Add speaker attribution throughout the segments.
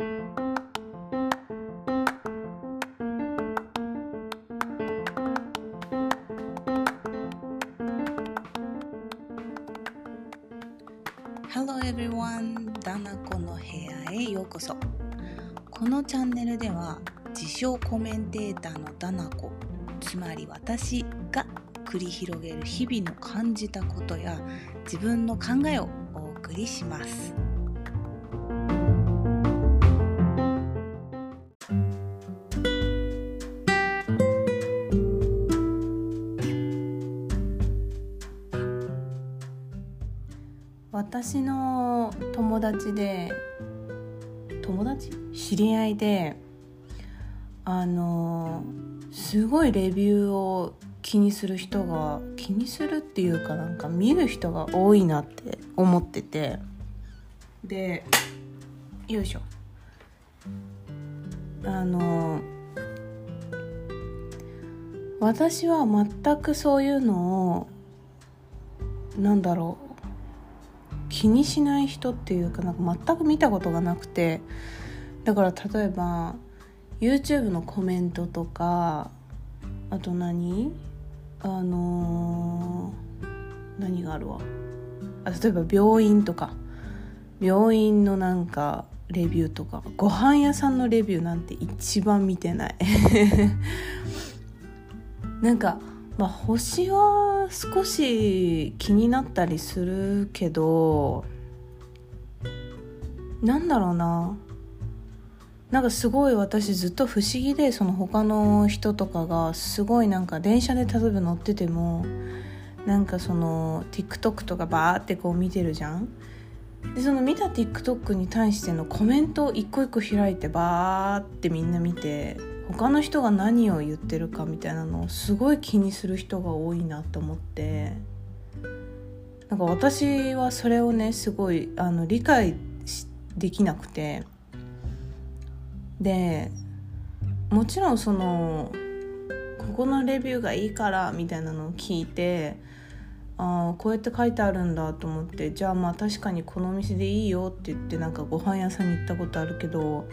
Speaker 1: Hello everyone! ダナコの部屋へようこそこのチャンネルでは自称コメンテーターのダナコつまり私が繰り広げる日々の感じたことや自分の考えをお送りします私の友達で友達？知り合いであのすごいレビューを気にする人が気にするっていうかなんか見る人が多いなって思ってて。でよいしょ。あの私は全くそういうのをなんだろう気にしない人っていうかなんか全く見たことがなくてだから例えば YouTube のコメントとかあと何あのー、何があるわ。あ例えば病院とか。病院のなんかレビューとかご飯屋さんのレビューなんて一番見てない。なんかまあ星は少し気になったりするけどなんだろうな。なんかすごい私ずっと不思議でその他の人とかがすごいなんか電車で例えば乗っててもなんかその TikTok とかバーってこう見てるじゃん。でその見た TikTok に対してのコメントを一個一個開いてバーってみんな見て他の人が何を言ってるかみたいなのをすごい気にする人が多いなと思って。なんか私はそれをねすごいあの理解できなくて。でもちろんそのここのレビューがいいからみたいなのを聞いてああこうやって書いてあるんだと思ってじゃあまあ確かにこのお店でいいよって言ってなんかご飯屋さんに行ったことあるけど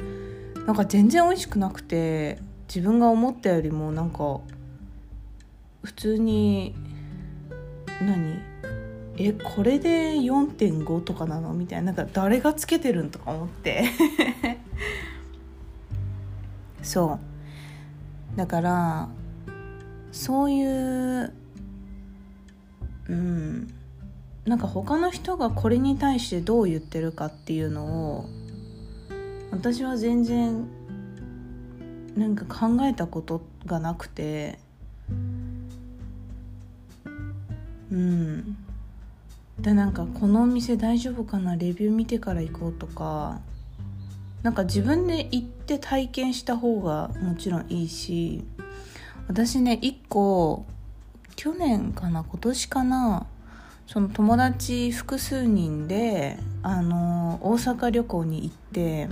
Speaker 1: なんか全然美味しくなくて自分が思ったよりもなんか普通に何？えこれで4.5とかなの？みたいななんか誰がつけてるんとか思って。そう。だからそういううん。なんか他の人がこれに対してどう言ってるかっていうのを私は全然なんか考えたことがなくて。うん。でなんかこのお店大丈夫かな？レビュー見てから行こうとか。なんか自分で行って体験した方がもちろんいいし私ね1個去年かな今年かなその友達複数人であの大阪旅行に行って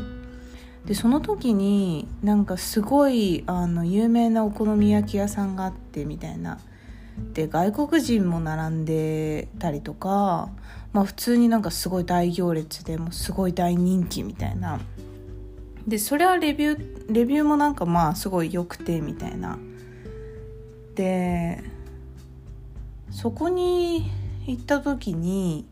Speaker 1: でその時になんかすごいあの有名なお好み焼き屋さんがあってみたいな。で外国人も並んでたりとか、まあ、普通になんかすごい大行列でもすごい大人気みたいな。でそれはレビューレビューもなんかまあすごい良くてみたいな。でそこに行った時に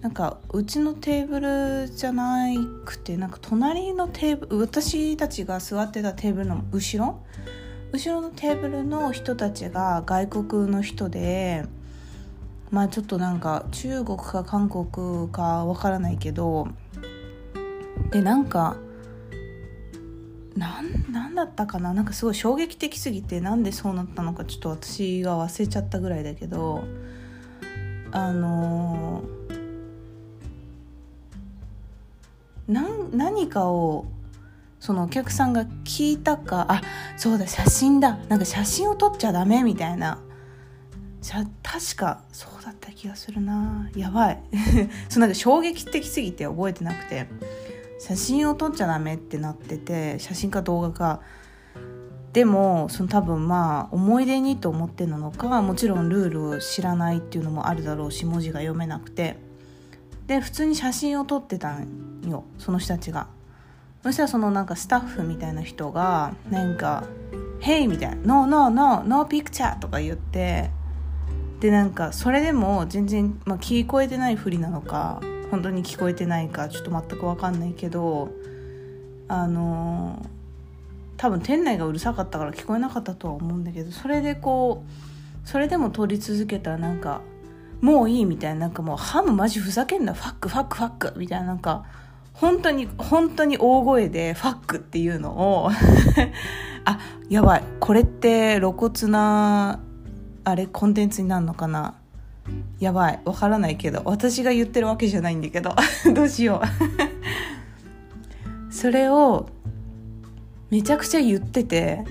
Speaker 1: なんかうちのテーブルじゃなくてなんか隣のテーブル私たちが座ってたテーブルの後ろ後ろのテーブルの人たちが外国の人でまあちょっとなんか中国か韓国かわからないけどでなんかなんなんだったかな？なんかすごい衝撃的すぎてなんでそうなったのかちょっと私が忘れちゃったぐらいだけどあのー何かをそのお客さんが聞いたかあそうだ写真だ。なんか写真を撮っちゃダメみたいな。確かそうだった気がするな。やばい。そうなんか衝撃的すぎて覚えてなくて。写真を撮っちゃダメってなってて写真か動画か。でもその多分まあ思い出にと思ってなのかもちろんルールを知らないっていうのもあるだろうし文字が読めなくて。で普通に写真を撮ってたんよその人たちが。そしたらそのなんかスタッフみたいな人がなんか「Hey」みたいな「No no no no picture」とか言って。でなんかそれでも全然、まあ、聞こえてないふりなのか本当に聞こえてないかちょっと全く分かんないけどあの多分店内がうるさかったから聞こえなかったとは思うんだけどそれでこうそれでも撮り続けたらなんかもういいみたいななんかもうハムマジふざけんなファックファックファックみたいななんか本当に本当に大声でファックっていうのを あやばいこれって露骨なあれコンテンツになるのかなやばいわからないけど私が言ってるわけじゃないんだけど どうしよう。それをめちゃくちゃ言ってて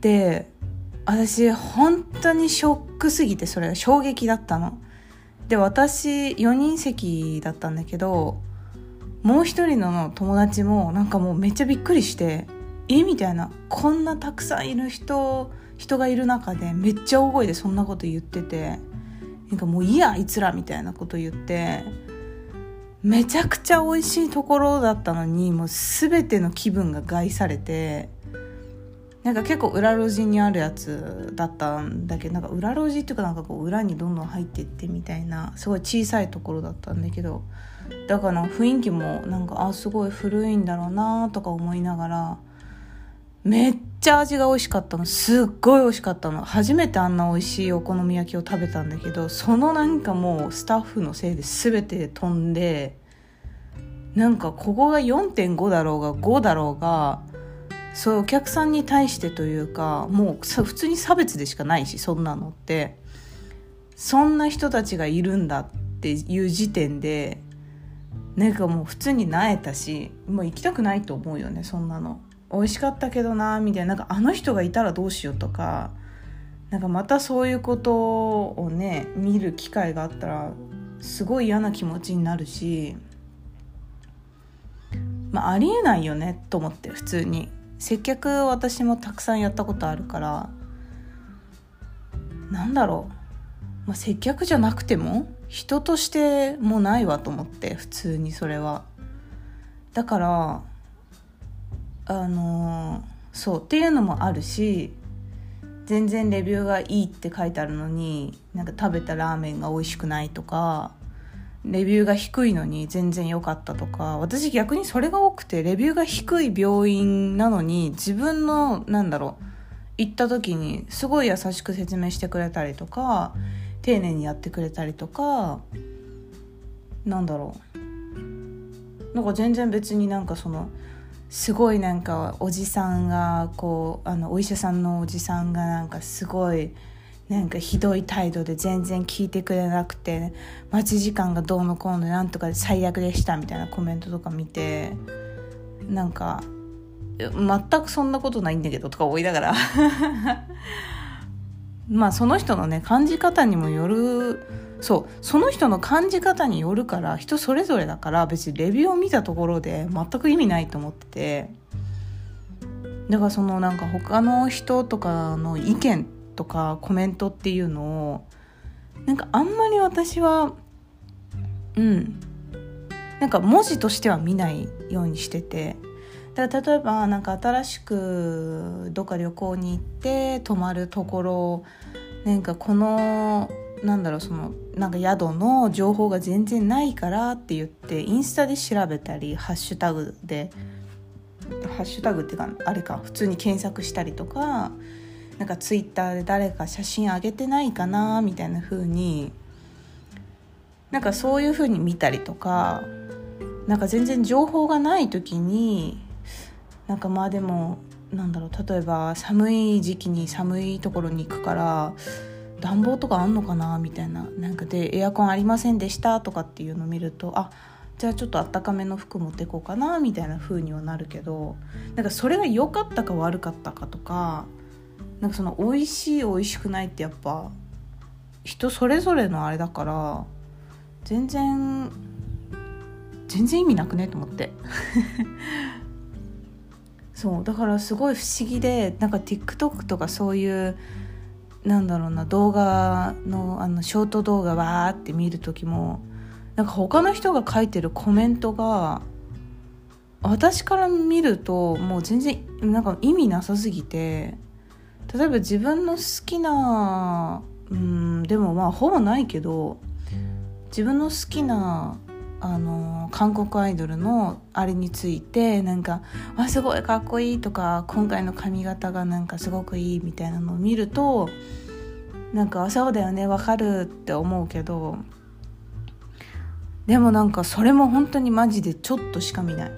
Speaker 1: で私本当にショックすぎてそれ衝撃だったの。で私4人席だったんだけどもう一人の友達もなんかもうめっちゃびっくりしてえみたいな。こんなたくさんいる人人がいる中でめっちゃ大声でそんなこと言っててなんかもういいやあいつらみたいなこと言ってめちゃくちゃ美味しいところだったのにもう全ての気分が害されてなんか結構裏路地にあるやつだったんだけどなんか裏路地っていうかなんかこう裏にどんどん入っていってみたいなすごい小さいところだったんだけどだから雰囲気もなんかあすごい古いんだろうなとか思いながらめっちゃ味が美味しかったの。すっごい美味しかったの。初めてあんな美味しいお好み焼きを食べたんだけどそのなんかもうスタッフのせいで全て飛んでなんかここが4.5だろうが5だろうがそういうお客さんに対してというかもう普通に差別でしかないしそんなのって。そんな人たちがいるんだっていう時点でなんかもう普通になえたしもう行きたくないと思うよねそんなの。美味しかったけどなみたいななんかあの人がいたらどうしようとかなんかまたそういうことをね見る機会があったらすごい嫌な気持ちになるしまあありえないよねと思って普通に。接客私もたくさんやったことあるからなんだろう、まあ、接客じゃなくても人としてもないわと思って普通にそれは。だからあのそうっていうのもあるし全然レビューがいいって書いてあるのになんか食べたラーメンが美味しくないとかレビューが低いのに全然良かったとか私逆にそれが多くてレビューが低い病院なのに自分のなんだろう行った時にすごい優しく説明してくれたりとか丁寧にやってくれたりとかなんだろう。なんか全然別になんかそのすごいなんかおじさんがこうあのお医者さんのおじさんがなんかすごいなんかひどい態度で全然聞いてくれなくて待ち時間がどうのこうのなんとかで最悪でしたみたいなコメントとか見てなんか全くそんなことないんだけどとか思いながら。まあその人のね感じ方にもよる。そう。その人の感じ方によるから人それぞれだから別にレビューを見たところで全く意味ないと思ってて。だからそのなんか他の人とかの意見とかコメントっていうのをなんかあんまり私はうん。なんか文字としては見ないようにしてて。だ例えばなんか新しくどっか旅行に行って泊まるところなんかこのなんだろうそのなんか宿の情報が全然ないからって言ってインスタで調べたりハッシュタグでハッシュタグっていうかあれか普通に検索したりとかなんかツイッターで誰か写真上げてないかなみたいな風になんかそういう風に見たりとかなんか全然情報がない時になんかまあでもなんだろう例えば寒い時期に寒いところに行くから暖房とかあんのかなみたいななんかでエアコンありませんでしたとかっていうのを見るとあじゃあちょっとあったかめの服持ってこうかなみたいな風にはなるけどなんかそれが良かったか悪かったかとかなんかその美味しい美味しくないってやっぱ人それぞれのあれだから全然全然意味なくねと思って。そうだからすごい不思議でなんか TikTok とかそういうなんだろうな動画のあのショート動画わーって見る時もなんか他の人が書いてるコメントが私から見るともう全然なんか意味なさすぎて例えば自分の好きなうんでもまあほぼないけど自分の好きなあの韓国アイドルのあれについてなんか「あすごいかっこいい」とか「今回の髪型がなんかすごくいい」みたいなのを見るとなんか「そうだよねわかる」って思うけどでもなんかそれも本当にマジでちょっとしか見ない。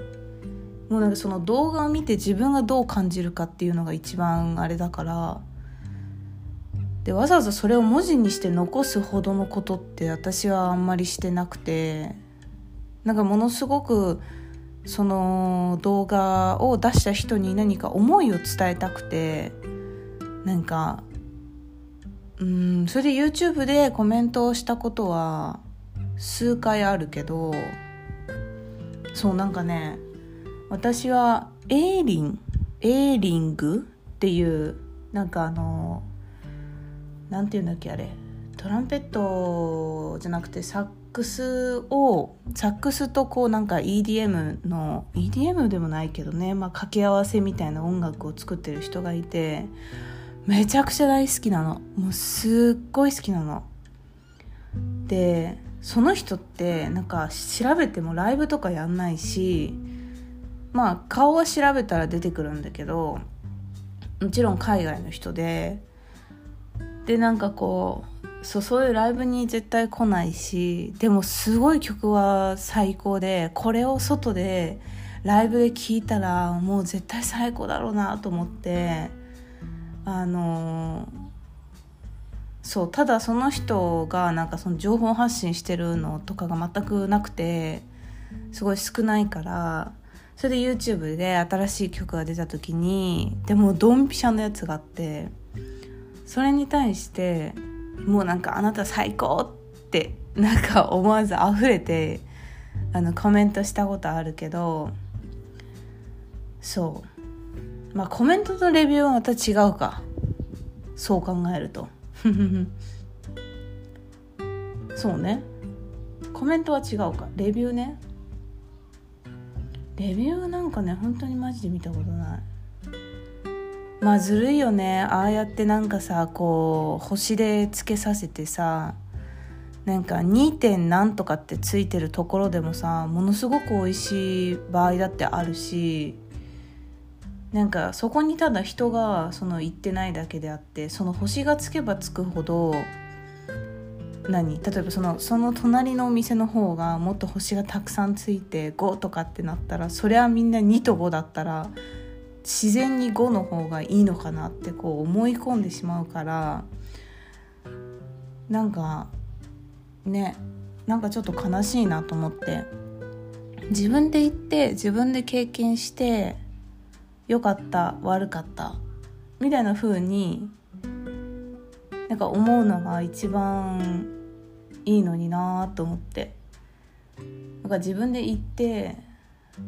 Speaker 1: もうなんかその動画を見て自分がどう感じるかっていうのが一番あれだから。でわざわざそれを文字にして残すほどのことって私はあんまりしてなくて。なんかものすごくその動画を出した人に何か思いを伝えたくてなんかうんそれで YouTube でコメントをしたことは数回あるけどそうなんかね私はエーリンエーリングっていうなんかあのなんていうんだっけあれ。トランペットじゃなくてサックスをサックスとこうなんか EDM の EDM でもないけどね、まあ、掛け合わせみたいな音楽を作ってる人がいてめちゃくちゃ大好きなの。もうすっごい好きなの。でその人ってなんか調べてもライブとかやんないしまあ顔は調べたら出てくるんだけどもちろん海外の人ででなんかこうそうそういうライブに絶対来ないしでもすごい曲は最高でこれを外でライブで聴いたらもう絶対最高だろうなと思ってあのそうただその人がなんかその情報発信してるのとかが全くなくてすごい少ないからそれで YouTube で新しい曲が出た時にでもドンピシャのやつがあってそれに対してもうなんかあなた最高ってなんか思わず溢れてあのコメントしたことあるけどそう。まあコメントとレビューはまた違うか。そう考えると。そうね。コメントは違うか。レビューね。レビューなんかね本当にマジで見たことない。まあずるいよねああやってなんかさこう星でつけさせてさなんか 2. 点何とかってついてるところでもさものすごく美味しい場合だってあるしなんかそこにただ人がその行ってないだけであってその星がつけばつくほど何？例えばそのその隣のお店の方がもっと星がたくさんついて5とかってなったらそりゃみんな2と5だったら自然に5の方がいいのかなってこう思い込んでしまうからなんかねなんかちょっと悲しいなと思って。自分で行って自分で経験して良かった悪かったみたいな風になんか思うのが一番いいのになと思って。なんか自分で行って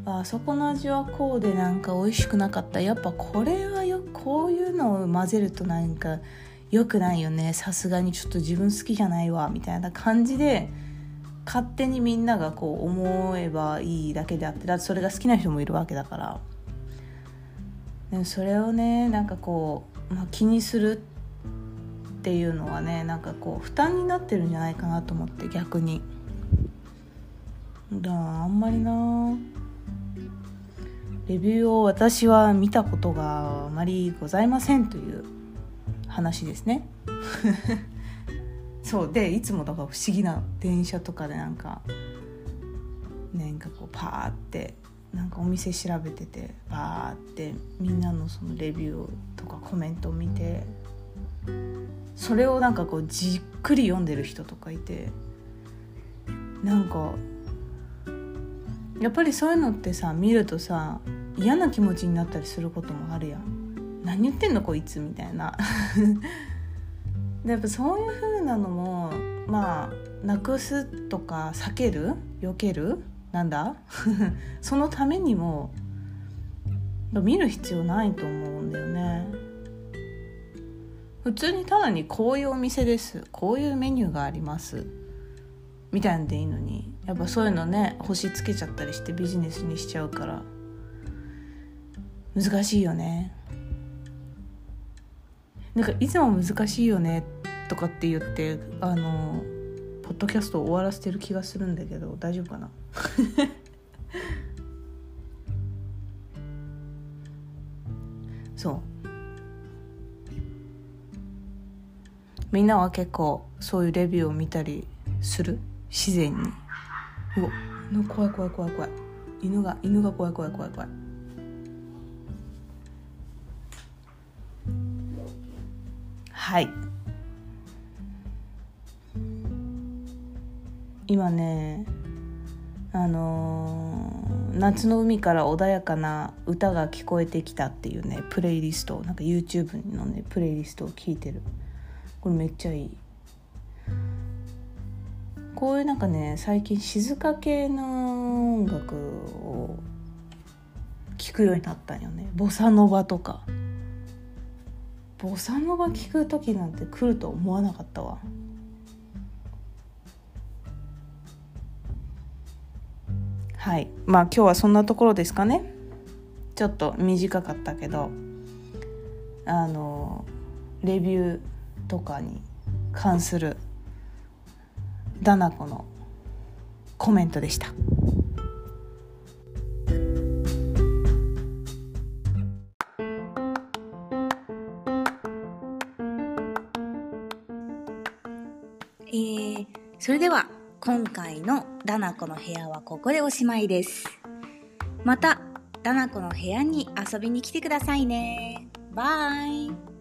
Speaker 1: あそこの味はこうでなんか美味しくなかった。やっぱこれはよこういうのを混ぜるとなんか良くないよね。さすがにちょっと自分好きじゃないわみたいな感じで勝手にみんながこう思えばいいだけであってだってそれが好きな人もいるわけだから。でそれをねなんかこう、まあ、気にするっていうのはねなんかこう負担になってるんじゃないかなと思って逆に。だあんまりなレビューを私は見たことがあまりございませんという話ですね。そうでいつもだから不思議な電車とかでなんかなんかこうパーってなんかお店調べててバーってみんなのそのレビューとかコメントを見てそれをなんかこうじっくり読んでる人とかいてなんかやっぱりそういうのってさ見るとさ嫌な気持ちになったりすることもあるやん。何言ってんのこいつみたいな。でやっぱそういう風なのもまあなくすとか避ける？避ける？なんだ？そのためにも見る必要ないと思うんだよね。普通にただにこういうお店です。こういうメニューがあります。みたいなんでいいのに。やっぱそういうのね星つけちゃったりしてビジネスにしちゃうから難しいよね。なんかいつも難しいよねとかって言ってあのポッドキャストを終わらせてる気がするんだけど大丈夫かな？そう。みんなは結構そういうレビューを見たりする？自然に。うわ怖い怖い怖い怖い。犬が犬が怖い怖い怖い怖い。はい。今ねあのー、夏の海から穏やかな歌が聞こえてきたっていうねプレイリストなんか YouTube のねプレイリストを聞いてる。これめっちゃいい。こういうなんかね最近静か系の音楽を聴くようになったんよね。ボサノバとか。ボサノバ聴く時なんて来ると思わなかったわ。はい。まあ今日はそんなところですかね。ちょっと短かったけど。あのレビューとかに関するダナコのコメントでした。
Speaker 2: えー、それでは今回のダナコの部屋はここでおしまいです。またダナコの部屋に遊びに来てくださいね。バイ